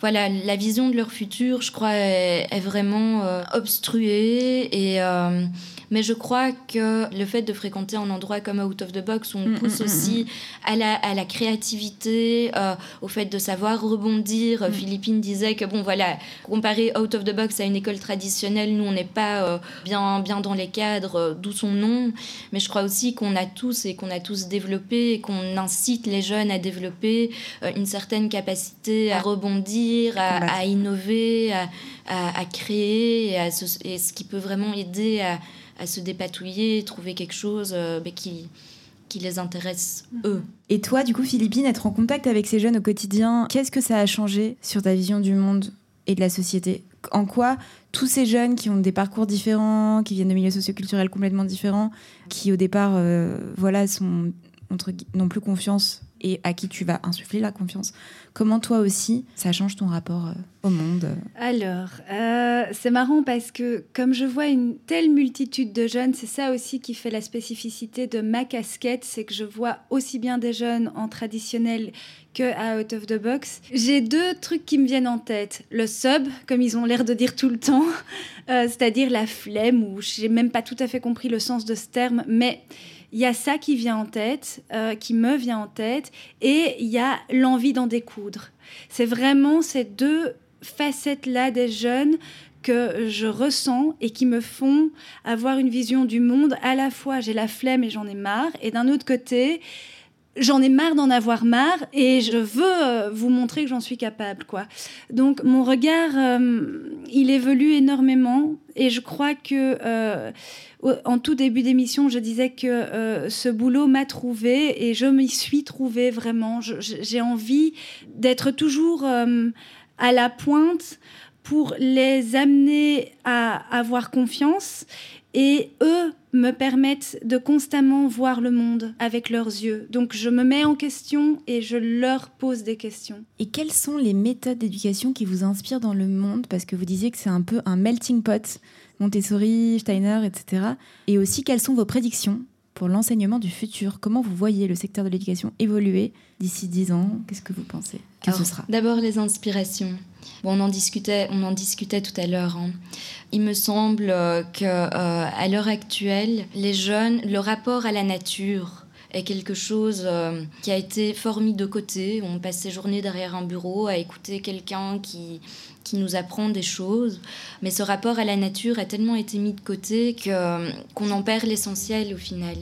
Speaker 4: voilà, la vision de leur futur, je crois, est, est vraiment euh, obstruée. Et, euh, mais je crois que le fait de fréquenter un endroit comme Out of the Box, où on
Speaker 1: Mm,
Speaker 4: pousse
Speaker 1: mm, mm,
Speaker 4: aussi à la, à la créativité, euh, au fait de savoir rebondir.
Speaker 1: Mm.
Speaker 4: Philippine disait que, bon, voilà, comparé Out of the Box à une école traditionnelle, nous, on n'est pas euh, bien, bien dans les cadres, euh, d'où son nom. Mais je crois aussi qu'on a tous et qu'on a tous développé et qu'on incite les jeunes à développer euh, une certaine capacité à rebondir, à, innover, à, à- à créer, et, à se- et ce qui peut vraiment aider à, à se dépatouiller, trouver quelque chose euh, ben, qui, qui les intéresse eux.
Speaker 1: Et toi, du coup, Philippine, être en contact avec ces jeunes au quotidien, qu'est-ce que ça a changé sur ta vision du monde et de la société? En quoi tous ces jeunes qui ont des parcours différents, qui viennent de milieux socioculturels complètement différents, qui au départ, euh, voilà, sont entre n'ont plus confiance et à qui tu vas insuffler la confiance. Comment toi aussi, ça change ton rapport euh, au monde
Speaker 3: Alors, euh, c'est marrant parce que comme je vois une telle multitude de jeunes, c'est ça aussi qui fait la spécificité de ma casquette, c'est que je vois aussi bien des jeunes en traditionnel que à Out of the Box. J'ai deux trucs qui me viennent en tête. Le sub, comme ils ont l'air de dire tout le temps, euh, c'est-à-dire la flemme, ou j'ai même pas tout à fait compris le sens de ce terme, mais il y a ça qui vient en tête, euh, qui me vient en tête, et il y a l'envie d'en découdre. C'est vraiment ces deux facettes-là des jeunes que je ressens et qui me font avoir une vision du monde. À la fois, j'ai la flemme et j'en ai marre, et d'un autre côté, j'en ai marre d'en avoir marre et je veux euh, vous montrer que j'en suis capable quoi. Donc mon regard euh, il évolue énormément et je crois que euh, en tout début d'émission, je disais que ce boulot m'a trouvé et je m'y suis trouvée vraiment. J'ai envie d'être toujours à la pointe pour les amener à avoir confiance et eux me permettent de constamment voir le monde avec leurs yeux. Donc je me mets en question et je leur pose des questions.
Speaker 1: Et quelles sont les méthodes d'éducation qui vous inspirent dans le monde? Parce que vous disiez que c'est un peu un melting pot, Montessori, Steiner, etc. Et aussi, quelles sont vos prédictions? Pour l'enseignement du futur Comment vous voyez le secteur de l'éducation évoluer d'ici 10 ans? Qu'est-ce que vous pensez? Que ce sera?
Speaker 4: D'abord les inspirations. Bon, on en discutait, on en discutait tout à l'heure. Hein. Il me semble euh, que euh, à l'heure actuelle, les jeunes, le rapport à la nature est quelque chose euh, qui a été fort mis de côté. On passe ses journées derrière un bureau à écouter quelqu'un qui qui nous apprend des choses. Mais ce rapport à la nature a tellement été mis de côté que, qu'on en perd l'essentiel au final.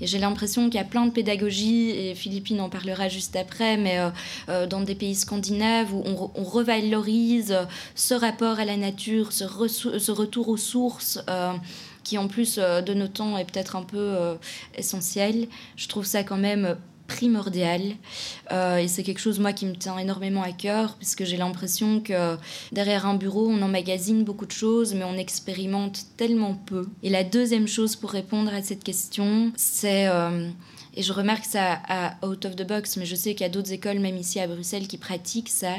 Speaker 4: Et j'ai l'impression qu'il y a plein de pédagogies, et Philippine en parlera juste après, mais euh, euh, dans des pays scandinaves où on, revalorise ce rapport à la nature, ce, retour aux sources. Euh, qui en plus de nos temps est peut-être un peu essentiel. Je trouve ça quand même primordial. Euh, et c'est quelque chose, moi, qui me tient énormément à cœur, puisque j'ai l'impression que derrière un bureau, on emmagasine beaucoup de choses, mais on expérimente tellement peu. Et la deuxième chose pour répondre à cette question, c'est... Euh, et je remarque ça Out of the Box, mais je sais qu'il y a d'autres écoles, même ici à Bruxelles, qui pratiquent ça,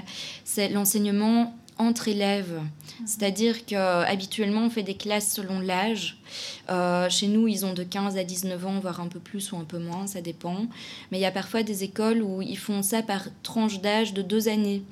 Speaker 4: c'est l'enseignement entre élèves. C'est-à-dire qu'habituellement, on fait des classes selon l'âge. Euh, chez nous, ils ont de 15 à 19 ans, voire un peu plus ou un peu moins, ça dépend. Mais il y a parfois des écoles où ils font ça par tranche d'âge de deux années.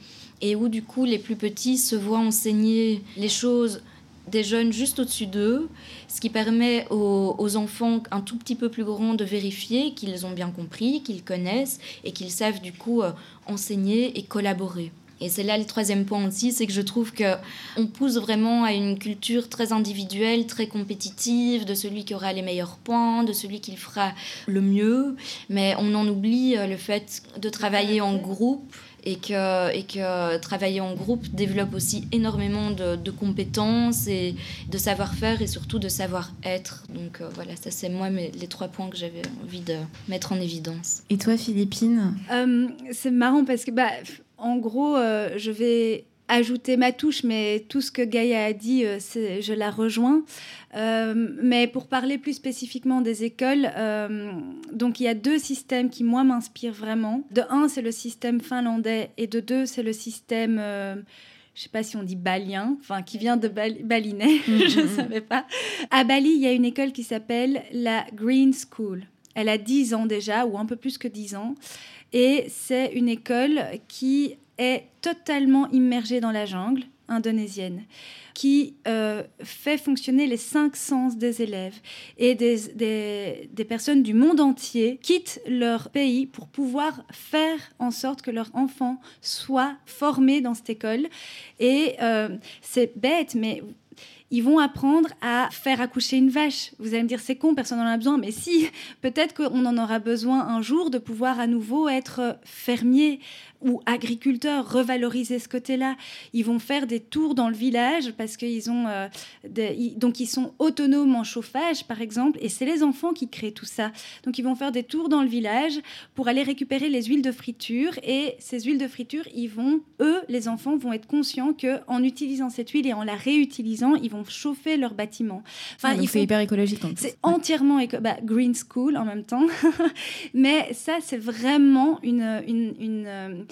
Speaker 4: Et où, du coup, les plus petits se voient enseigner les choses des jeunes juste au-dessus d'eux, ce qui permet aux, aux, enfants un tout petit peu plus grands de vérifier qu'ils ont bien compris, qu'ils connaissent et qu'ils savent du coup euh, enseigner et collaborer. Et c'est là le troisième point aussi, c'est que je trouve que on pousse vraiment à une culture très individuelle, très compétitive, de celui qui aura les meilleurs points, de celui qui le fera le mieux, mais on en oublie euh, le fait de travailler en groupe et que, et que travailler en groupe développe aussi énormément de, compétences et de savoir-faire et surtout de savoir-être. Donc euh, voilà, ça c'est moi mais les trois points que j'avais envie de mettre en évidence.
Speaker 1: Et toi Philippine?
Speaker 3: Euh, C'est marrant parce que bah, en gros, euh, je vais ajouter ma touche, mais tout ce que Gaïa a dit, euh, je la rejoins. Euh, mais pour parler plus spécifiquement des écoles, donc il y a deux systèmes qui, moi, m'inspirent vraiment. De un, c'est le système finlandais, et de deux, c'est le système je sais pas si on dit balien, enfin qui vient de Balinais, je ne mhm. savais pas. À Bali, il y a une école qui s'appelle la Green School. Elle a 10 ans déjà, ou un peu plus que 10 ans. Et c'est une école qui est totalement immergée dans la jungle indonésienne, qui euh, fait fonctionner les cinq sens des élèves. Et des, des, personnes du monde entier quittent leur pays pour pouvoir faire en sorte que leurs enfants soient formés dans cette école. Et euh, c'est bête, mais ils vont apprendre à faire accoucher une vache. Vous allez me dire, c'est con, personne n'en a besoin. Mais si, peut-être qu'on en aura besoin un jour de pouvoir à nouveau être fermier ou agriculteur, revaloriser ce côté-là. Ils vont faire des tours dans le village parce qu'ils ont euh, donc ils sont autonomes en chauffage par exemple et c'est les enfants qui créent tout ça. Donc ils vont faire des tours dans le village pour aller récupérer les huiles de friture et ces huiles de friture, ils vont eux les enfants vont être conscients que en utilisant cette huile et en la réutilisant, ils vont chauffer leur bâtiment.
Speaker 1: Enfin, il c'est hyper écologique.
Speaker 3: C'est entièrement éco bah, green school en même temps, mais ça c'est vraiment une, une, une euh,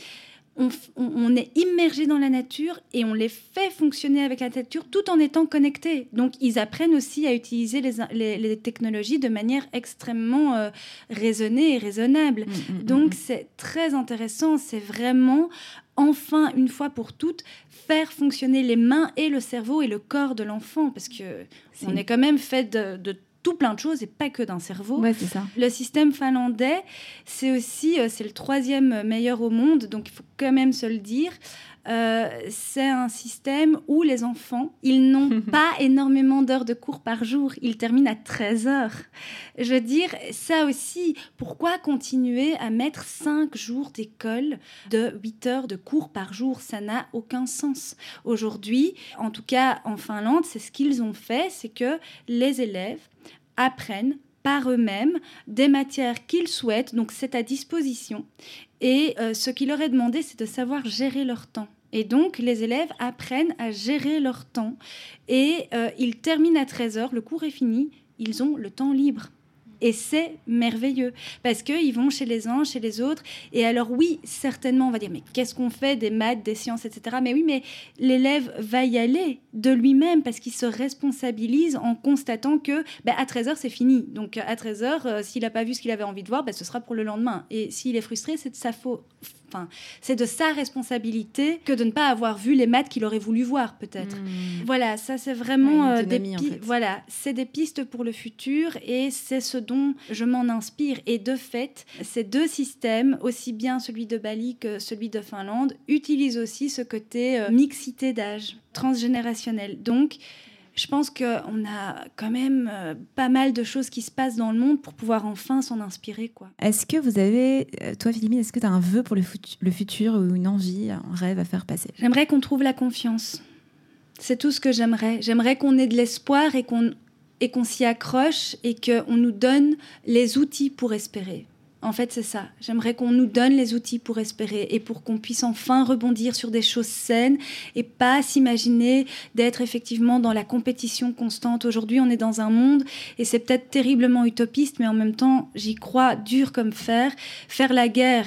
Speaker 3: on, est immergé dans la nature et on les fait fonctionner avec la nature tout en étant connectés. Donc, ils apprennent aussi à utiliser les, technologies de manière extrêmement euh, raisonnée et raisonnable. Mm, mm, mm, Donc, c'est très intéressant. C'est vraiment, enfin, une fois pour toutes, faire fonctionner les mains et le cerveau et le corps de l'enfant. Parce que on est quand même fait de, de tout plein de choses et pas que d'un cerveau.
Speaker 1: Ouais, ça.
Speaker 3: Le système finlandais, c'est aussi euh, c'est le troisième meilleur au monde, donc il faut quand même se le dire. Euh, c'est un système où les enfants, ils n'ont pas énormément d'heures de cours par jour. Ils terminent à 13 heures. Je veux dire, ça aussi, pourquoi continuer à mettre 5 jours d'école de 8 heures de cours par jour? Ça n'a aucun sens. Aujourd'hui, en tout cas en Finlande, c'est ce qu'ils ont fait, c'est que les élèves apprennent par eux-mêmes des matières qu'ils souhaitent, donc c'est à disposition. Et euh, ce qui leur est demandé, c'est de savoir gérer leur temps. Et donc, les élèves apprennent à gérer leur temps. Et euh, ils terminent à 13h, le cours est fini, ils ont le temps libre. Et c'est merveilleux parce qu'ils vont chez les uns, chez les autres. Et alors oui, certainement, on va dire, mais qu'est-ce qu'on fait des maths, des sciences, etc. Mais oui, mais l'élève va y aller de lui-même parce qu'il se responsabilise en constatant que bah, à 13h, c'est fini. Donc à 13h, euh, s'il n'a pas vu ce qu'il avait envie de voir, bah, ce sera pour le lendemain. Et s'il est frustré, c'est de sa faute c'est de sa responsabilité que de ne pas avoir vu les maths qu'il aurait voulu voir, peut-être. Hmm. Voilà, ça c'est vraiment euh, des voilà, c'est des pistes pour le futur et c'est ce dont je m'en inspire. Et de fait, ces deux systèmes, aussi bien celui de Bali que celui de Finlande, utilisent aussi ce côté euh, mixité d'âge transgénérationnel. Donc je pense qu'on a quand même euh, pas mal de choses qui se passent dans le monde pour pouvoir enfin s'en inspirer. quoi.
Speaker 1: Est-ce que vous avez, euh, toi Philippe, est-ce que tu as un vœu pour le, le futur ou une envie, un rêve à faire passer?
Speaker 3: J'aimerais qu'on trouve la confiance. C'est tout ce que j'aimerais. J'aimerais qu'on ait de l'espoir et qu'on et qu'on s'y accroche et qu'on nous donne les outils pour espérer. En fait, c'est ça. J'aimerais qu'on nous donne les outils pour espérer et pour qu'on puisse enfin rebondir sur des choses saines et pas s'imaginer d'être effectivement dans la compétition constante. Aujourd'hui, on est dans un monde et c'est peut-être terriblement utopiste, mais en même temps, j'y crois dur comme fer. Faire la guerre,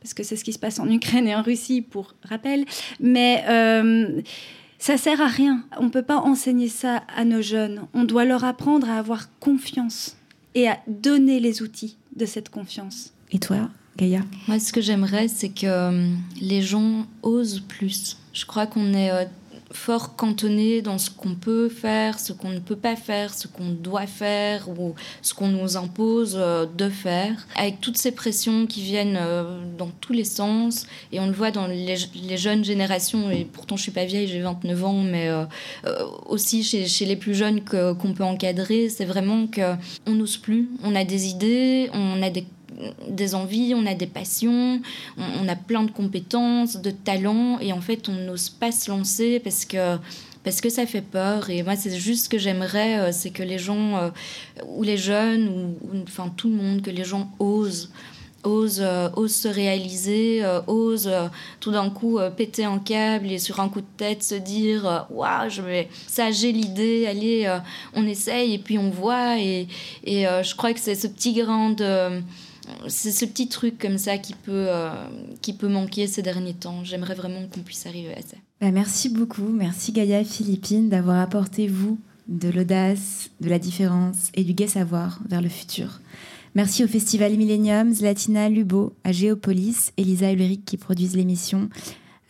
Speaker 3: parce que c'est ce qui se passe en Ukraine et en Russie, pour rappel, mais euh, ça sert à rien. On ne peut pas enseigner ça à nos jeunes. On doit leur apprendre à avoir confiance et à donner les outils de cette confiance.
Speaker 1: Et toi, Gaïa
Speaker 4: Moi, ce que j'aimerais, c'est que euh, les gens osent plus. Je crois qu'on est euh, fort cantonné dans ce qu'on peut faire, ce qu'on ne peut pas faire, ce qu'on doit faire ou ce qu'on nous impose euh, de faire, avec toutes ces pressions qui viennent dans tous les sens. Et on le voit dans les, jeunes générations, et pourtant je suis pas vieille, j'ai 29 ans, mais aussi chez, chez, les plus jeunes qu'on peut encadrer, c'est vraiment qu'on n'ose plus, on a des idées, on a des des envies, on a des passions, on, a plein de compétences, de talents, et en fait, on n'ose pas se lancer parce que parce que ça fait peur. Et moi, c'est juste ce que j'aimerais, euh, c'est que les gens, euh, ou les jeunes, ou, enfin tout le monde, que les gens osent. Osent, euh, se réaliser, osent tout d'un coup péter un câble et sur un coup de tête se dire Waouh, je vais... ça j'ai l'idée, allez, on essaye et puis on voit. Et, et je crois que c'est ce petit grain de c'est ce petit truc comme ça qui peut, euh, qui peut manquer ces derniers temps. J'aimerais vraiment qu'on puisse arriver à ça.
Speaker 1: Bah, merci beaucoup. Merci Gaïa Philippine d'avoir apporté, vous, de l'audace, de la différence et du gai savoir vers le futur. Merci au Festival Millennium, Zlatina, Lubo, à Géopolis, Elisa Ulrich qui produisent l'émission,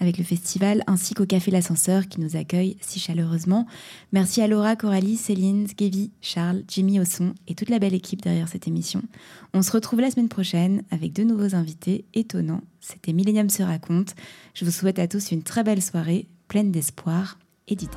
Speaker 1: avec le festival, ainsi qu'au Café L'Ascenseur qui nous accueille si chaleureusement. Merci à Laura, Coralie, Céline, Skevi, Charles, Jimmy Osson et toute la belle équipe derrière cette émission. On se retrouve la semaine prochaine avec de nouveaux invités étonnants. C'était Millennium se raconte. Je vous souhaite à tous une très belle soirée, pleine d'espoir et d'idées.